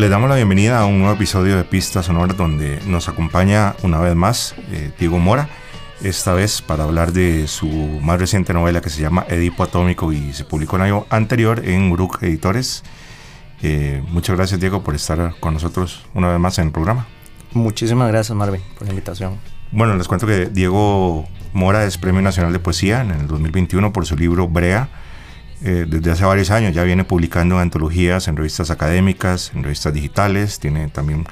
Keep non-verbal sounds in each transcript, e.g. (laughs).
Le damos la bienvenida a un nuevo episodio de Pistas Sonoras donde nos acompaña una vez más eh, Diego Mora, esta vez para hablar de su más reciente novela que se llama Edipo Atómico y se publicó el año anterior en Uruk Editores. Eh, muchas gracias Diego por estar con nosotros una vez más en el programa. Muchísimas gracias Marvin por la invitación. Bueno, les cuento que Diego Mora es Premio Nacional de Poesía en el 2021 por su libro Brea eh, desde hace varios años ya viene publicando antologías en revistas académicas, en revistas digitales, tiene también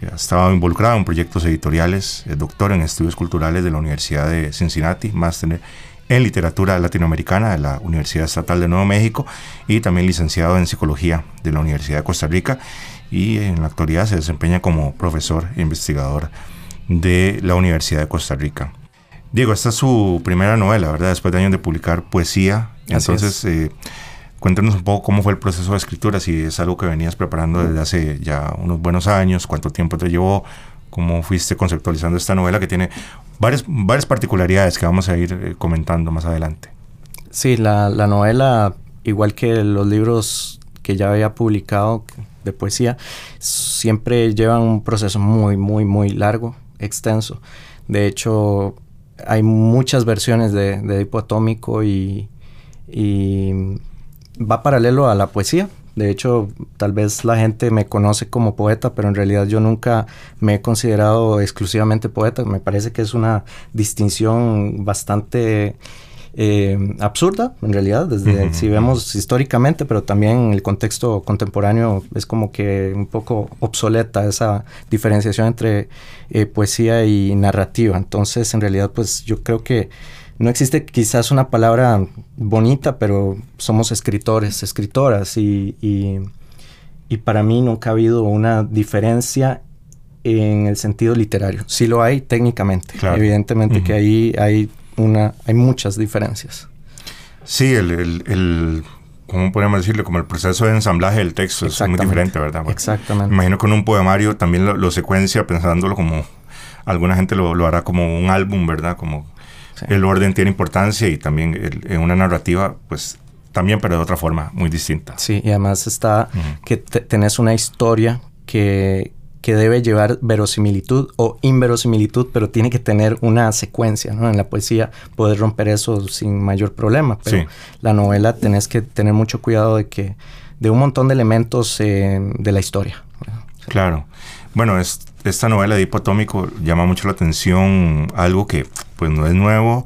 eh, ha estado involucrado en proyectos editoriales, es doctor en estudios culturales de la Universidad de Cincinnati, máster en literatura latinoamericana de la Universidad Estatal de Nuevo México y también licenciado en psicología de la Universidad de Costa Rica y en la actualidad se desempeña como profesor e investigador de la Universidad de Costa Rica. Diego, esta es su primera novela, ¿verdad? Después de años de publicar poesía. Entonces, eh, cuéntanos un poco cómo fue el proceso de escritura, si es algo que venías preparando desde hace ya unos buenos años, cuánto tiempo te llevó, cómo fuiste conceptualizando esta novela que tiene varias, varias particularidades que vamos a ir eh, comentando más adelante. Sí, la, la novela, igual que los libros que ya había publicado de poesía, siempre llevan un proceso muy, muy, muy largo, extenso. De hecho, hay muchas versiones de, de Atómico y, va paralelo a la poesía. De hecho, tal vez la gente me conoce como poeta, pero en realidad yo nunca me he considerado exclusivamente poeta. Me parece que es una distinción bastante eh, absurda, en realidad, desde si vemos históricamente, pero también en el contexto contemporáneo es como que un poco obsoleta esa diferenciación entre eh, poesía y narrativa. Entonces, en realidad, pues yo creo que no existe quizás una palabra bonita, pero somos escritores, escritoras, y, y, para mí nunca ha habido una diferencia en el sentido literario. Sí lo hay técnicamente, evidentemente que ahí hay una, hay muchas diferencias. Sí, el, el, el ¿cómo podríamos decirle? Como el proceso de ensamblaje del texto es muy diferente, ¿verdad? Exactamente. imagino que en un poemario también lo, secuencia pensándolo como, alguna gente lo, lo, hará como un álbum, ¿verdad? Como el orden tiene importancia y también en una narrativa, pues también, pero de otra forma muy distinta. Sí, y además está que tenés una historia que, que debe llevar verosimilitud o inverosimilitud, pero tiene que tener una secuencia, ¿no? En la poesía puedes romper eso sin mayor problema, pero la novela tenés que tener mucho cuidado de que de un montón de elementos eh, de la historia. Claro. Bueno, esta novela de Hipotómico llama mucho la atención algo que pues no es nuevo,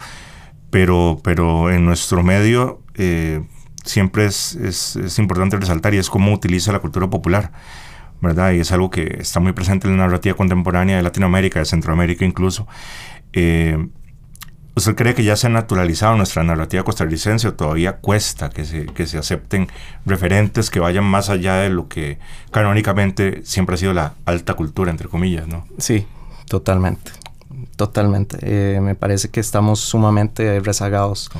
pero, pero en nuestro medio eh, siempre es, es, es importante resaltar y es cómo utiliza la cultura popular ¿verdad? Y es algo que está muy presente en la narrativa contemporánea de Latinoamérica, de Centroamérica incluso. Eh, ¿Usted cree que ya se ha naturalizado nuestra narrativa costarricense o todavía cuesta que se, que se acepten referentes que vayan más allá de lo que canónicamente siempre ha sido la alta cultura, entre comillas, ¿no? Sí, totalmente. Totalmente. Eh, me parece que estamos sumamente rezagados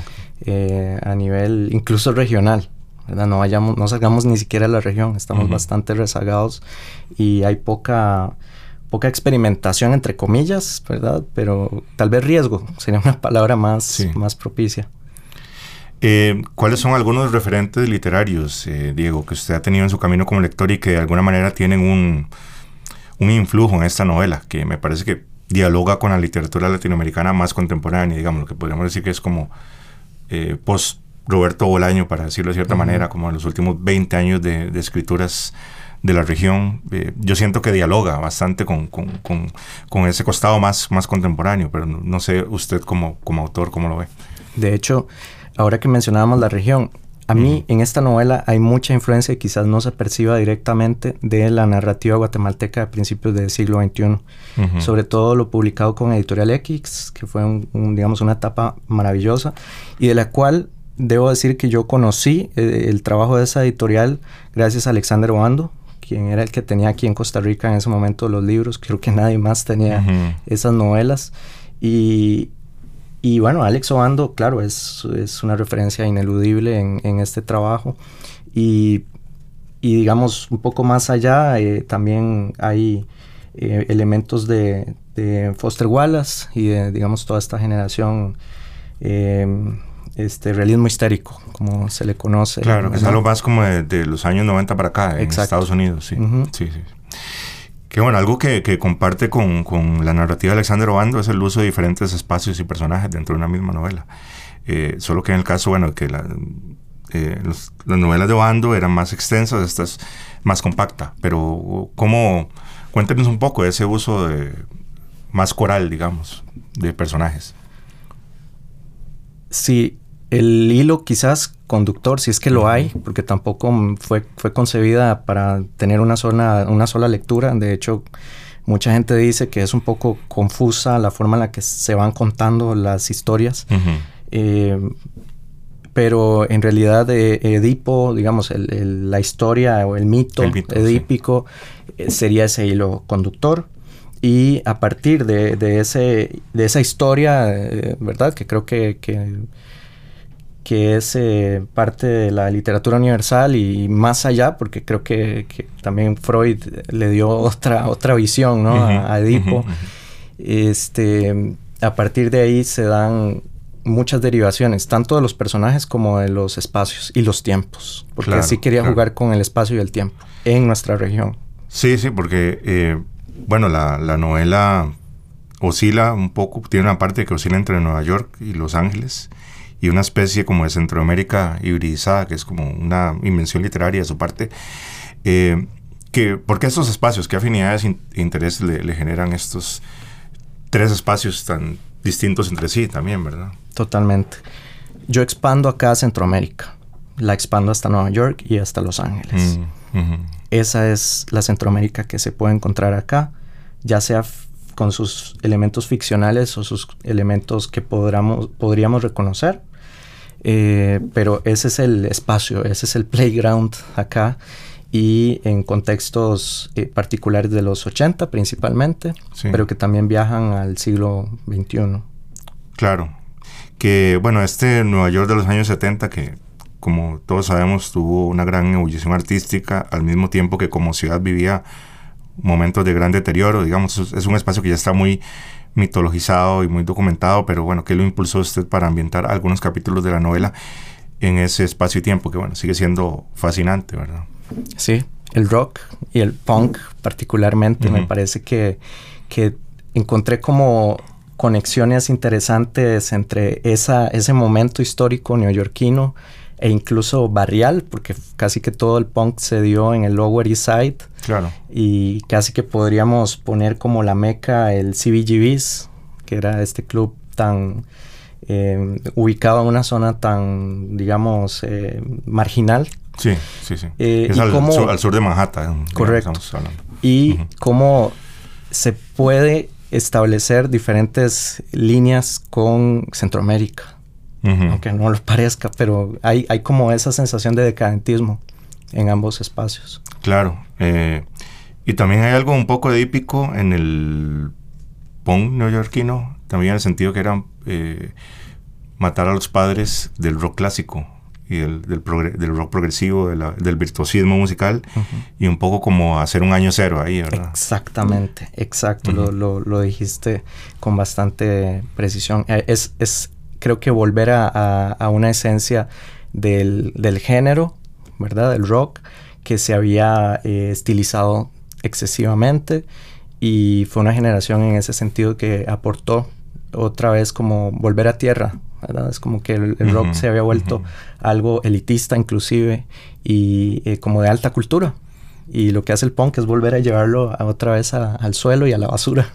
eh, a nivel incluso regional. No vayamos, no salgamos ni siquiera de la región, estamos bastante rezagados y hay poca, poca experimentación entre comillas, ¿verdad? Pero tal vez riesgo sería una palabra más, más propicia. Eh, ¿Cuáles son algunos referentes literarios, eh, Diego, que usted ha tenido en su camino como lector y que de alguna manera tienen un, un influjo en esta novela, que me parece que dialoga con la literatura latinoamericana más contemporánea, digamos, lo que podríamos decir que es como eh, post Roberto Bolaño, para decirlo de cierta manera, como en los últimos 20 años de, escrituras de la región, eh, yo siento que dialoga bastante con, con, ese costado más, más contemporáneo, pero no, sé usted como, como autor cómo lo ve. De hecho, ahora que mencionábamos la región, a mí en esta novela hay mucha influencia y quizás no se perciba directamente de la narrativa guatemalteca de principios del siglo XXI. Sobre todo lo publicado con Editorial X, que fue un, digamos, una etapa maravillosa y de la cual debo decir que yo conocí eh, el trabajo de esa editorial gracias a Alexander Oando, quien era el que tenía aquí en Costa Rica en ese momento los libros. Creo que nadie más tenía esas novelas. Y, y, bueno, Alex Oando, claro, es, es una referencia ineludible en, en este trabajo. Y, y, digamos, un poco más allá, eh, también hay eh, elementos de, de, Foster Wallace y de, digamos, toda esta generación este realismo histérico, como se le conoce. Claro, que es algo más como de, los años 90 para acá, en Estados Unidos, sí. sí, sí. Que bueno, algo que, que comparte con, con, la narrativa de Alexander Obando es el uso de diferentes espacios y personajes dentro de una misma novela. Eh, solo que en el caso, bueno, que la, eh, las novelas de Obando eran más extensas, esta es más compacta. Pero, ¿cómo? Cuéntenos un poco de ese uso de, más coral, digamos, de personajes. Sí, el hilo quizás conductor, si es que lo hay, porque tampoco fue, fue concebida para tener una sola, una sola lectura. De hecho, mucha gente dice que es un poco confusa la forma en la que se van contando las historias. Eh, pero en realidad eh, Edipo, digamos, la historia o el mito, edípico eh, sería ese hilo conductor y a partir de, de, ese, de esa historia, ¿verdad? Que creo que, que, que es eh, parte de la literatura universal y más allá, porque creo que, que también Freud le dio (laughs) otra, otra visión ¿no? a, Edipo. este, a partir de ahí se dan muchas derivaciones, tanto de los personajes como de los espacios y los tiempos, porque así quería jugar con el espacio y el tiempo en nuestra región. Sí, sí, porque eh, bueno, la, la, novela oscila un poco, tiene una parte que oscila entre Nueva York y Los Ángeles y una especie como de Centroamérica hibridizada, que es como una invención literaria de su parte. Eh, que, ¿Por qué estos espacios? ¿Qué afinidades e intereses le, le, generan estos tres espacios tan distintos entre sí también, verdad? Totalmente. Yo expando acá a Centroamérica, la expando hasta Nueva York y hasta Los Ángeles. Mm, esa es la Centroamérica que se puede encontrar acá, ya sea con sus elementos ficcionales o sus elementos que podríamos reconocer. Eh, pero ese es el espacio, ese es el playground acá y en contextos eh, particulares de los 80 principalmente, pero que también viajan al siglo XXI. Claro, que bueno, este Nueva York de los años 70 que como todos sabemos, tuvo una gran ebullición artística, al mismo tiempo que como ciudad vivía momentos de gran deterioro, digamos, es un espacio que ya está muy mitologizado y muy documentado, pero bueno, ¿qué lo impulsó usted para ambientar algunos capítulos de la novela en ese espacio y tiempo que bueno, sigue siendo fascinante, ¿verdad? Sí, el rock y el punk particularmente, me parece que, que encontré como conexiones interesantes entre esa, ese momento histórico neoyorquino, e incluso barrial, porque casi que todo el punk se dio en el Lower East Side. Claro. Y casi que podríamos poner como la meca el CBGBs, que era este club tan eh, ubicado en una zona tan, digamos, eh, marginal. Sí, sí, sí. Eh, es al, sur, de Manhattan. Correcto. Y cómo se puede establecer diferentes líneas con Centroamérica aunque no lo parezca, pero hay, hay como esa sensación de decadentismo en ambos espacios. Claro, eh, y también hay algo un poco épico en el punk neoyorquino, también en el sentido que era eh, matar a los padres del rock clásico y del, del, del rock progresivo, del virtuosismo musical, y un poco como hacer un año cero ahí, ¿verdad? Exactamente, exacto, lo, lo, lo, dijiste con bastante precisión. Eh, es, es creo que volver a, una esencia del, género, ¿verdad? Del rock, que se había eh, estilizado excesivamente y fue una generación en ese sentido que aportó otra vez como volver a tierra, ¿verdad? Es como que el, rock se había vuelto algo elitista inclusive y eh, como de alta cultura. Y lo que hace el punk es volver a llevarlo otra vez al suelo y a la basura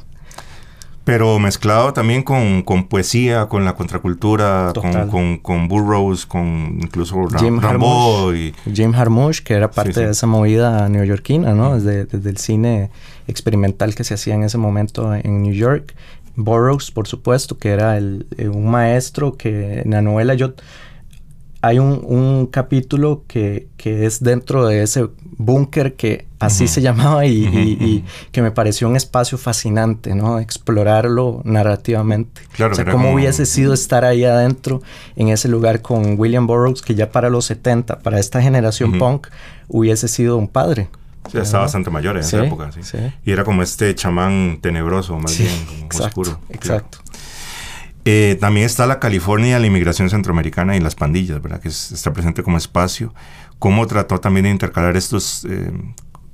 pero mezclado también con, con, poesía, con la contracultura, con, con, con, Burroughs, con incluso Jim Rambo y Jim Harmush, que era parte de esa movida neoyorquina, ¿no? Desde, desde, el cine experimental que se hacía en ese momento en New York. Burroughs, por supuesto, que era el, eh, un maestro que en la novela yo hay un, un capítulo que, que, es dentro de ese búnker que así se llamaba y, que me pareció un espacio fascinante, ¿no? Explorarlo narrativamente. Claro, o sea, cómo hubiese sido estar ahí adentro, en ese lugar con William Burroughs, que ya para los 70, para esta generación punk, hubiese sido un padre. Sí, estaba bastante mayor en esa época, sí. Y era como este chamán tenebroso, más bien, como oscuro. Exacto. Eh, también está la California, la inmigración centroamericana y las pandillas, ¿verdad? Que está presente como espacio. Cómo trató también de intercalar estos, eh,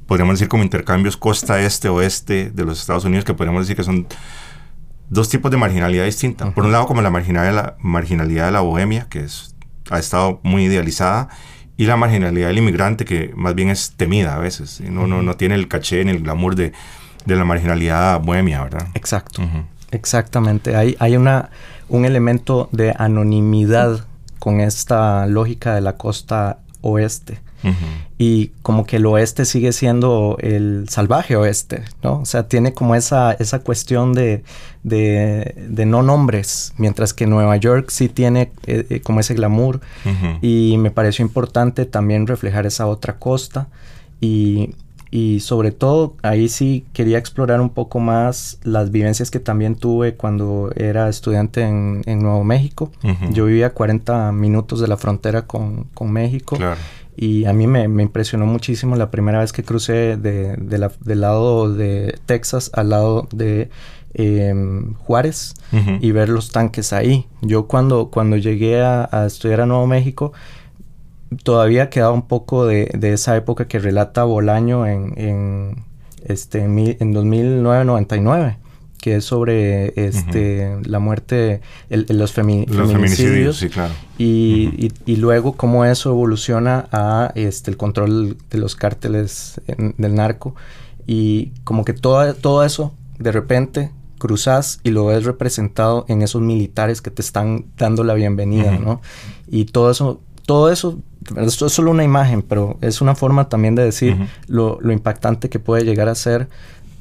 podríamos decir como intercambios costa este-oeste de los Estados Unidos, que podríamos decir que son dos tipos de marginalidad distinta. Por un lado, como la marginalidad de la, marginalidad de la bohemia, que es, ha estado muy idealizada, y la marginalidad del inmigrante, que más bien es temida a veces. No, no, no tiene el caché ni el glamour de, de la marginalidad bohemia, ¿verdad? Exacto. Exactamente. Hay, hay una, un elemento de anonimidad con esta lógica de la costa oeste. Y como que el oeste sigue siendo el salvaje oeste, ¿no? O sea, tiene como esa, esa cuestión de, de, no nombres, mientras que Nueva York sí tiene eh, eh, como ese glamour. Y me pareció importante también reflejar esa otra costa. Y, y sobre todo ahí sí quería explorar un poco más las vivencias que también tuve cuando era estudiante en, Nuevo México. Yo vivía a 40 minutos de la frontera con, México. Y a mí me, impresionó muchísimo la primera vez que crucé de, del lado de Texas al lado de em, Juárez y ver los tanques ahí. Yo cuando, cuando llegué a, a estudiar a Nuevo México, todavía queda un poco de, esa época que relata Bolaño en, en, este, en 2009-99 que es sobre este, la muerte, el, los, feminicidios. sí, claro. y, y, luego cómo eso evoluciona a este, el control de los cárteles del narco. Y como que todo, todo eso, de repente, cruzas y lo ves representado en esos militares que te están dando la bienvenida, ¿no? Y todo eso todo eso, esto es solo una imagen, pero es una forma también de decir lo, impactante que puede llegar a ser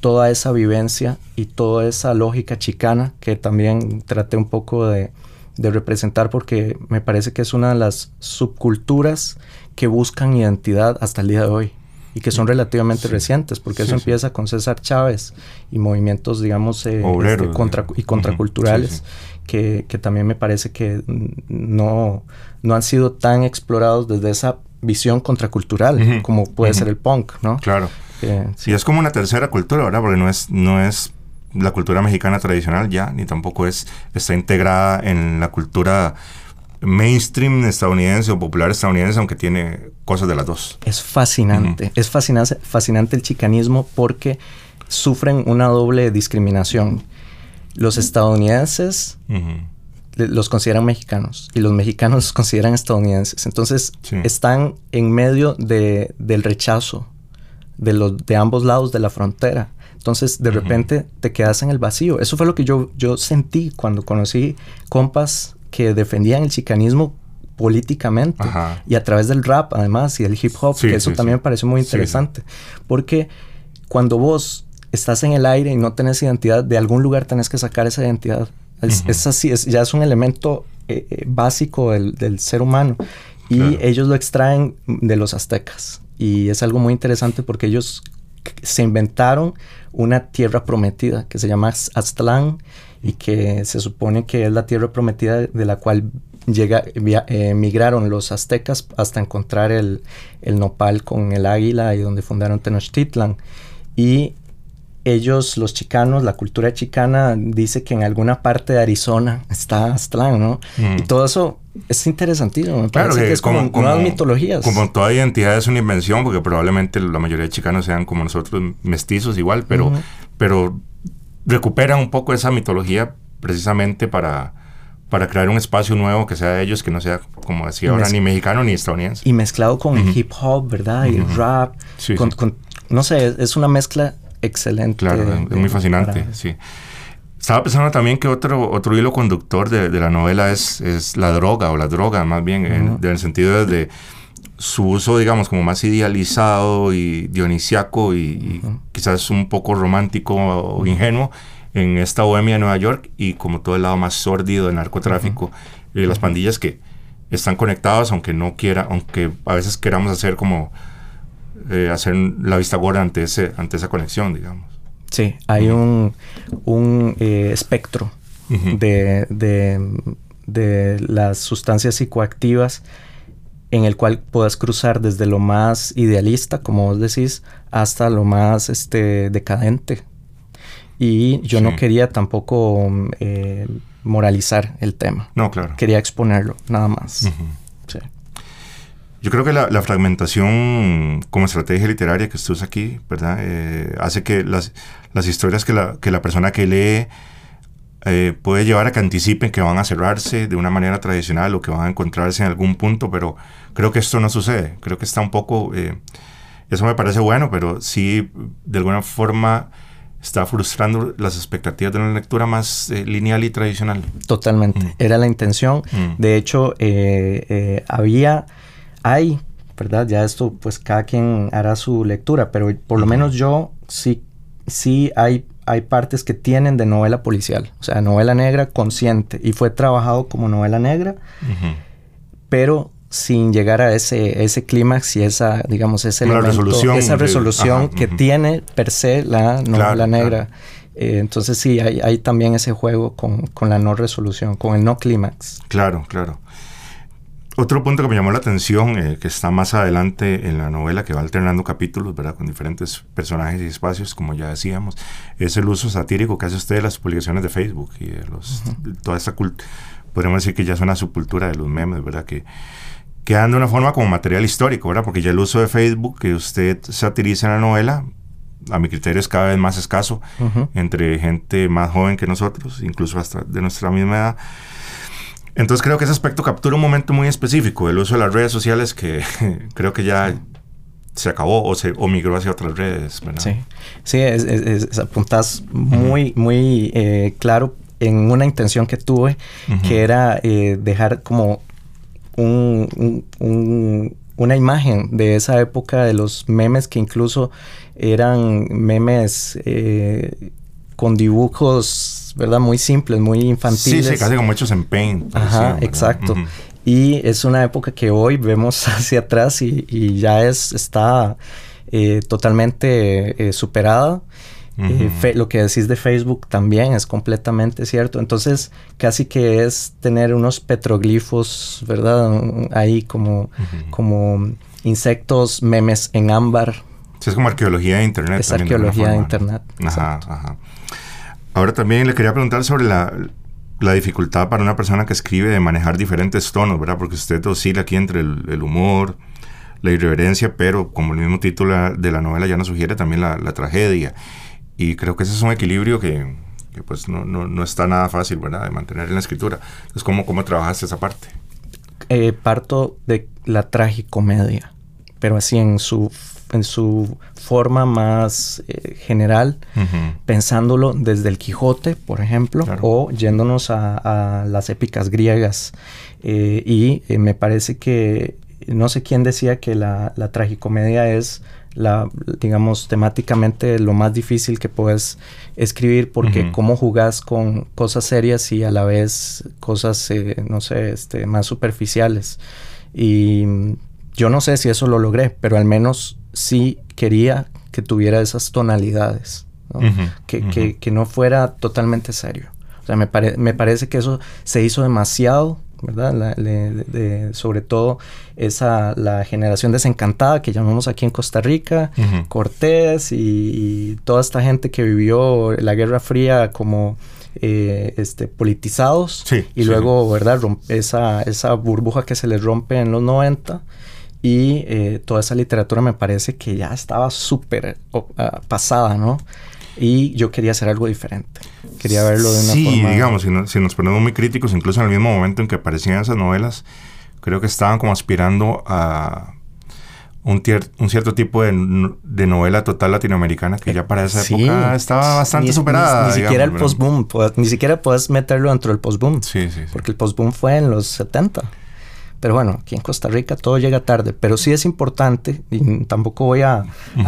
toda esa vivencia y toda esa lógica chicana que también traté un poco de, representar porque me parece que es una de las subculturas que buscan identidad hasta el día de hoy y que son relativamente recientes, porque eso empieza con César Chávez y movimientos, digamos, eh, este, contra, y contraculturales que, también me parece que no, no han sido tan explorados desde esa visión contracultural como puede ser el punk, ¿no? Claro. sí. es como una tercera cultura, ¿verdad? Porque no es, no es la cultura mexicana tradicional ya, ni tampoco es, está integrada en la cultura mainstream estadounidense o popular estadounidense, aunque tiene cosas de las dos. Es fascinante, es fascinante, fascinante el chicanismo porque sufren una doble discriminación. Los estadounidenses los consideran mexicanos y los mexicanos los consideran estadounidenses. Entonces están en medio de, del rechazo de, los, de ambos lados de la frontera. Entonces de repente te quedas en el vacío. Eso fue lo que yo, yo sentí cuando conocí compas que defendían el chicanismo políticamente y a través del rap además y del hip hop, que eso también me pareció muy interesante. Porque cuando vos estás en el aire y no tenés identidad, de algún lugar tenés que sacar esa identidad. Es, así, es, ya es un elemento eh, eh, básico del, ser humano. Y ellos lo extraen de los aztecas. Y es algo muy interesante porque ellos se inventaron una tierra prometida que se llama Aztlán y que se supone que es la tierra prometida de la cual llega, eh, migraron los aztecas hasta encontrar el, el, nopal con el águila y donde fundaron Tenochtitlan. Y ellos, los chicanos, la cultura chicana dice que en alguna parte de Arizona está Aztlán, ¿no? Mm. Y todo eso es interesantísimo. Me claro, que, es como, nuevas mitologías. Como toda identidad es una invención, porque probablemente la mayoría de chicanos sean como nosotros, mestizos igual, pero, pero recuperan un poco esa mitología precisamente para, para crear un espacio nuevo que sea de ellos, que no sea, como decía ahora, ni mexicano ni estadounidense. Y mezclado con el hip hop, ¿verdad? Y el rap. con, no sé, es una mezcla excelente. Claro, es muy fascinante, sí. Estaba pensando también que otro, otro hilo conductor de, la novela es, es, la droga, o la droga más bien, en, el sentido de su uso, digamos, como más idealizado y dionisiaco y, quizás un poco romántico o ingenuo en esta bohemia de Nueva York y como todo el lado más sórdido del narcotráfico y las pandillas que están conectadas, aunque no quiera, aunque a veces queramos hacer como eh, hacer la vista gorda ante, ese, ante esa conexión, digamos. Sí, hay un, un eh, espectro de, de, las sustancias psicoactivas en el cual puedas cruzar desde lo más idealista, como vos decís, hasta lo más este, decadente. Y yo no quería tampoco eh, moralizar el tema. No, claro. Quería exponerlo, nada más. Yo creo que la, fragmentación como estrategia literaria que usted usa aquí, ¿verdad? Eh, hace que las, las historias que la, que la persona que lee eh, puede llevar a que anticipen que van a cerrarse de una manera tradicional o que van a encontrarse en algún punto, pero creo que esto no sucede. Creo que está un poco... Eh, eso me parece bueno, pero sí, de alguna forma está frustrando las expectativas de una lectura más lineal y tradicional. Totalmente, mm. era la intención. Mm. De hecho, había hay, ¿verdad? Ya esto, pues cada quien hará su lectura, pero por lo menos yo sí, sí hay, hay partes que tienen de novela policial, o sea, novela negra consciente, y fue trabajado como novela negra, pero sin llegar a ese, ese clímax y esa, digamos, ese resolución esa resolución que tiene per se la novela negra. Eh, entonces sí, hay, hay, también ese juego con, con la no resolución, con el no clímax. Claro, claro. Otro punto que me llamó la atención, eh, que está más adelante en la novela, que va alternando capítulos, ¿verdad? Con diferentes personajes y espacios, como ya decíamos, es el uso satírico que hace usted de las publicaciones de Facebook y de los, toda esta cultura, podríamos decir que ya es una subcultura de los memes, ¿verdad? Que, quedan de una forma como material histórico, ¿verdad? Porque ya el uso de Facebook que usted satiriza en la novela, a mi criterio es cada vez más escaso entre gente más joven que nosotros, incluso hasta de nuestra misma edad. Entonces creo que ese aspecto captura un momento muy específico, el uso de las redes sociales que (laughs) creo que ya se acabó o se o migró hacia otras redes. Sí, sí es, apuntas muy, muy eh, claro en una intención que tuve, que era eh, dejar como un, una imagen de esa época de los memes que incluso eran memes eh, con dibujos, ¿verdad? Muy simples, muy infantiles. Sí, sí, casi como hechos en paint. Ajá, exacto. Y es una época que hoy vemos (laughs) hacia atrás y, ya es, está eh, totalmente eh, superada. Eh, lo que decís de Facebook también es completamente cierto. Entonces, casi que es tener unos petroglifos, ¿verdad? Ahí como, como insectos, memes en ámbar. Sí, es como arqueología de Internet. Es arqueología de, Internet. Ajá, ajá. Ahora también le quería preguntar sobre la, dificultad para una persona que escribe de manejar diferentes tonos, ¿verdad? Porque usted oscila aquí entre el, humor, la irreverencia, pero como el mismo título de la novela ya nos sugiere, también la, tragedia. Y creo que ese es un equilibrio que, pues no, no, está nada fácil, ¿verdad? De mantener en la escritura. Entonces, ¿cómo, cómo trabajaste esa parte? Eh, parto de la tragicomedia, pero así en su en su forma más eh, general, pensándolo desde el Quijote, por ejemplo, o yéndonos a, las épicas griegas. Eh, y eh, me parece que, no sé quién decía que la, tragicomedia es la, digamos, temáticamente lo más difícil que puedes escribir porque cómo jugás con cosas serias y a la vez cosas, no sé, este, más superficiales. Y yo no sé si eso lo logré, pero al menos sí quería que tuviera esas tonalidades, que, no fuera totalmente serio. O sea, me, me parece que eso se hizo demasiado, ¿verdad? sobre todo esa, la generación desencantada que llamamos aquí en Costa Rica, Cortés y, toda esta gente que vivió la Guerra Fría como eh, este, politizados y luego, ¿verdad? esa, esa burbuja que se les rompe en los 90 y eh, toda esa literatura me parece que ya estaba súper ah, pasada, ¿no? Y yo quería hacer algo diferente. Quería verlo de una forma... Sí, digamos, si, nos ponemos muy críticos, incluso en el mismo momento en que aparecían esas novelas, creo que estaban como aspirando a un, un cierto tipo de, novela total latinoamericana que ya para esa época estaba bastante superada. Ni, siquiera el post-boom, ni siquiera puedes meterlo dentro del post-boom. Sí, sí, sí, Porque el post-boom fue en los 70. Pero bueno, aquí en Costa Rica todo llega tarde, pero sí es importante, y tampoco voy a,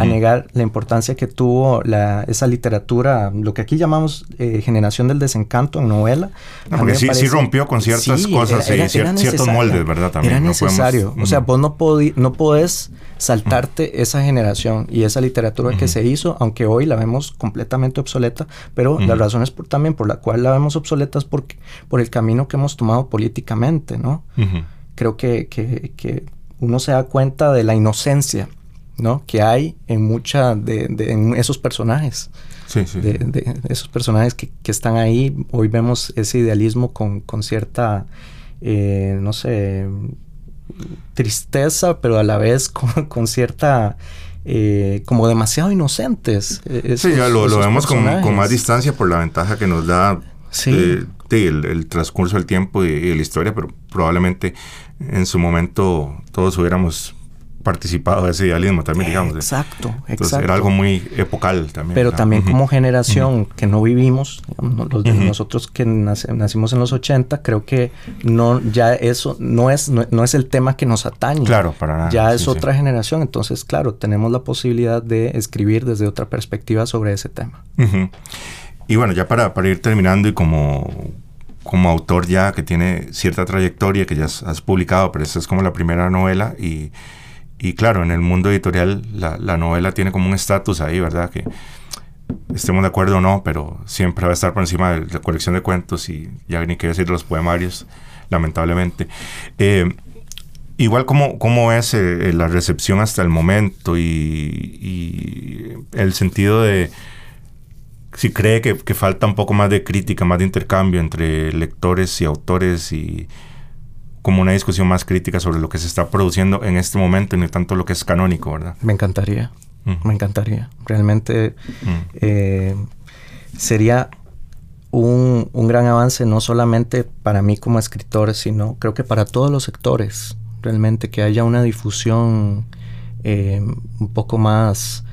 negar la importancia que tuvo la, esa literatura, lo que aquí llamamos eh, generación del desencanto en novela. No, porque sí, sí, rompió con ciertas cosas, y ciertos moldes, ¿verdad? También. Era necesario. o sea, vos no, no podés saltarte esa generación y esa literatura que se hizo, aunque hoy la vemos completamente obsoleta, pero la razón es por, también por la cual la vemos obsoleta es porque, por el camino que hemos tomado políticamente, ¿no? Creo que, que, uno se da cuenta de la inocencia ¿no? Que hay en mucha de, en esos personajes. Sí, sí. De, esos personajes que, están ahí. Hoy vemos ese idealismo con, cierta, eh, no sé, tristeza, pero a la vez con, (laughs) cierta... Eh, como demasiado inocentes. Eh, sí, ya lo, vemos con, más distancia por la ventaja que nos da el, transcurso del tiempo y, y, la historia, pero probablemente en su momento todos hubiéramos participado de ese idealismo también, digamos. Exacto, Entonces era algo muy epocal también. Pero también como generación que no vivimos, nosotros que nacimos en los 80, creo que no ya eso no es no, es el tema que nos atañe. Claro, para nada. Ya es otra generación, entonces claro, tenemos la posibilidad de escribir desde otra perspectiva sobre ese tema. Y bueno, ya para, para ir terminando y como como autor ya que tiene cierta trayectoria, que ya has, publicado, pero esta es como la primera novela y y claro, en el mundo editorial la, novela tiene como un estatus ahí, ¿verdad? Que estemos de acuerdo o no, pero siempre va a estar por encima de la colección de cuentos y ya ni qué decir de los poemarios, lamentablemente. Eh, igual, ¿cómo, cómo es eh, la recepción hasta el momento y, el sentido de si cree que, que, falta un poco más de crítica, más de intercambio entre lectores y autores y como una discusión más crítica sobre lo que se está produciendo en este momento y no tanto lo que es canónico, ¿verdad? Me encantaría, me encantaría. Realmente eh, sería un, gran avance no solamente para mí como escritor, sino creo que para todos los sectores, realmente que haya una difusión eh, un poco más,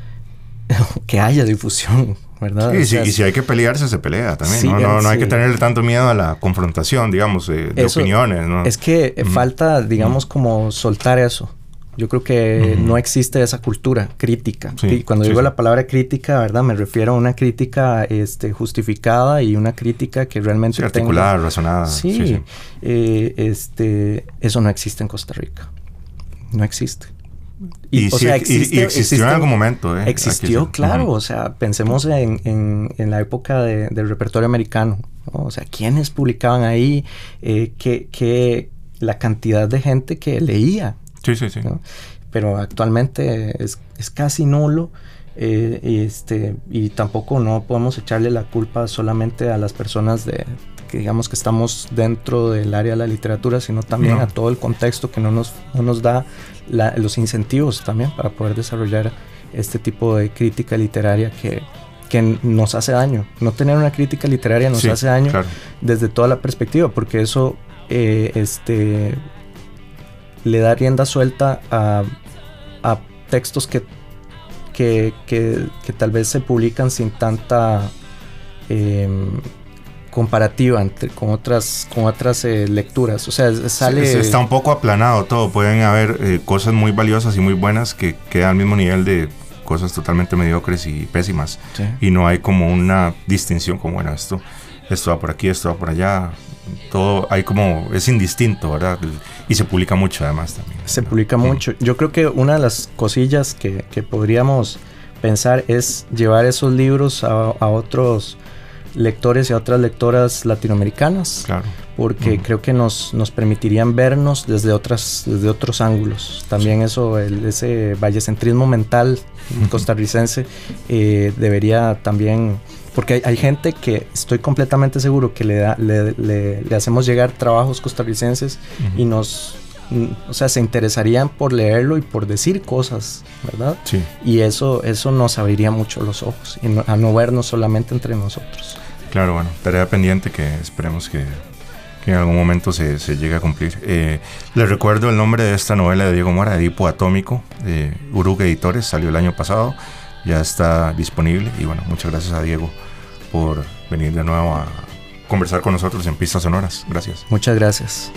(laughs) que haya difusión ¿verdad? Sí, y si hay que pelearse, se pelea también. ¿no? No, hay que tenerle tanto miedo a la confrontación, digamos, de, opiniones. ¿no? Es que falta, digamos, como soltar eso. Yo creo que no existe esa cultura crítica. y cuando digo la palabra crítica, ¿verdad? Me refiero a una crítica este, justificada y una crítica que realmente... articulada, razonada. Sí, eh, este, eso no existe en Costa Rica. No existe. Y, existió, en algún momento. ¿eh? Existió, claro. O sea, pensemos en, la época del repertorio americano. O sea, ¿quiénes publicaban ahí? Eh, que, la cantidad de gente que leía. Sí, sí, sí. Pero actualmente es, casi nulo. Eh, este, y tampoco no podemos echarle la culpa solamente a las personas de, que digamos que estamos dentro del área de la literatura, sino también a todo el contexto que no nos, no nos da los incentivos también para poder desarrollar este tipo de crítica literaria que, que nos hace daño. No tener una crítica literaria nos hace daño desde toda la perspectiva, porque eso eh, este, le da rienda suelta a, a textos que, que, que, que, tal vez se publican sin tanta... Eh, comparativa entre, con otras, con otras eh, lecturas. O sea, sale... está un poco aplanado todo. Pueden haber eh, cosas muy valiosas y muy buenas que quedan al mismo nivel de cosas totalmente mediocres y pésimas. Y no hay como una distinción como, bueno, esto, esto va por aquí, esto va por allá. Todo hay como, es indistinto, ¿verdad? Y se publica mucho además también. Se publica mucho. Yo creo que una de las cosillas que, que podríamos pensar es llevar esos libros a, a otros lectores y a otras lectoras latinoamericanas. Claro. Porque creo que nos, nos permitirían vernos desde, otras, desde otros ángulos. También eso, el, ese vallecentrismo mental costarricense eh, debería también... Porque hay, gente que estoy completamente seguro que le, da, le, le, hacemos llegar trabajos costarricenses y nos, o sea, se interesarían por leerlo y por decir cosas, ¿verdad? Sí. Y eso, eso nos abriría mucho los ojos y a no vernos solamente entre nosotros. Claro, bueno, tarea pendiente que esperemos que, en algún momento se, llegue a cumplir. Eh, les recuerdo el nombre de esta novela de Diego Mora, Edipo Atómico, de Urug Editores, salió el año pasado, ya está disponible y bueno, muchas gracias a Diego por venir de nuevo a conversar con nosotros en Pistas Sonoras. Gracias. Muchas gracias.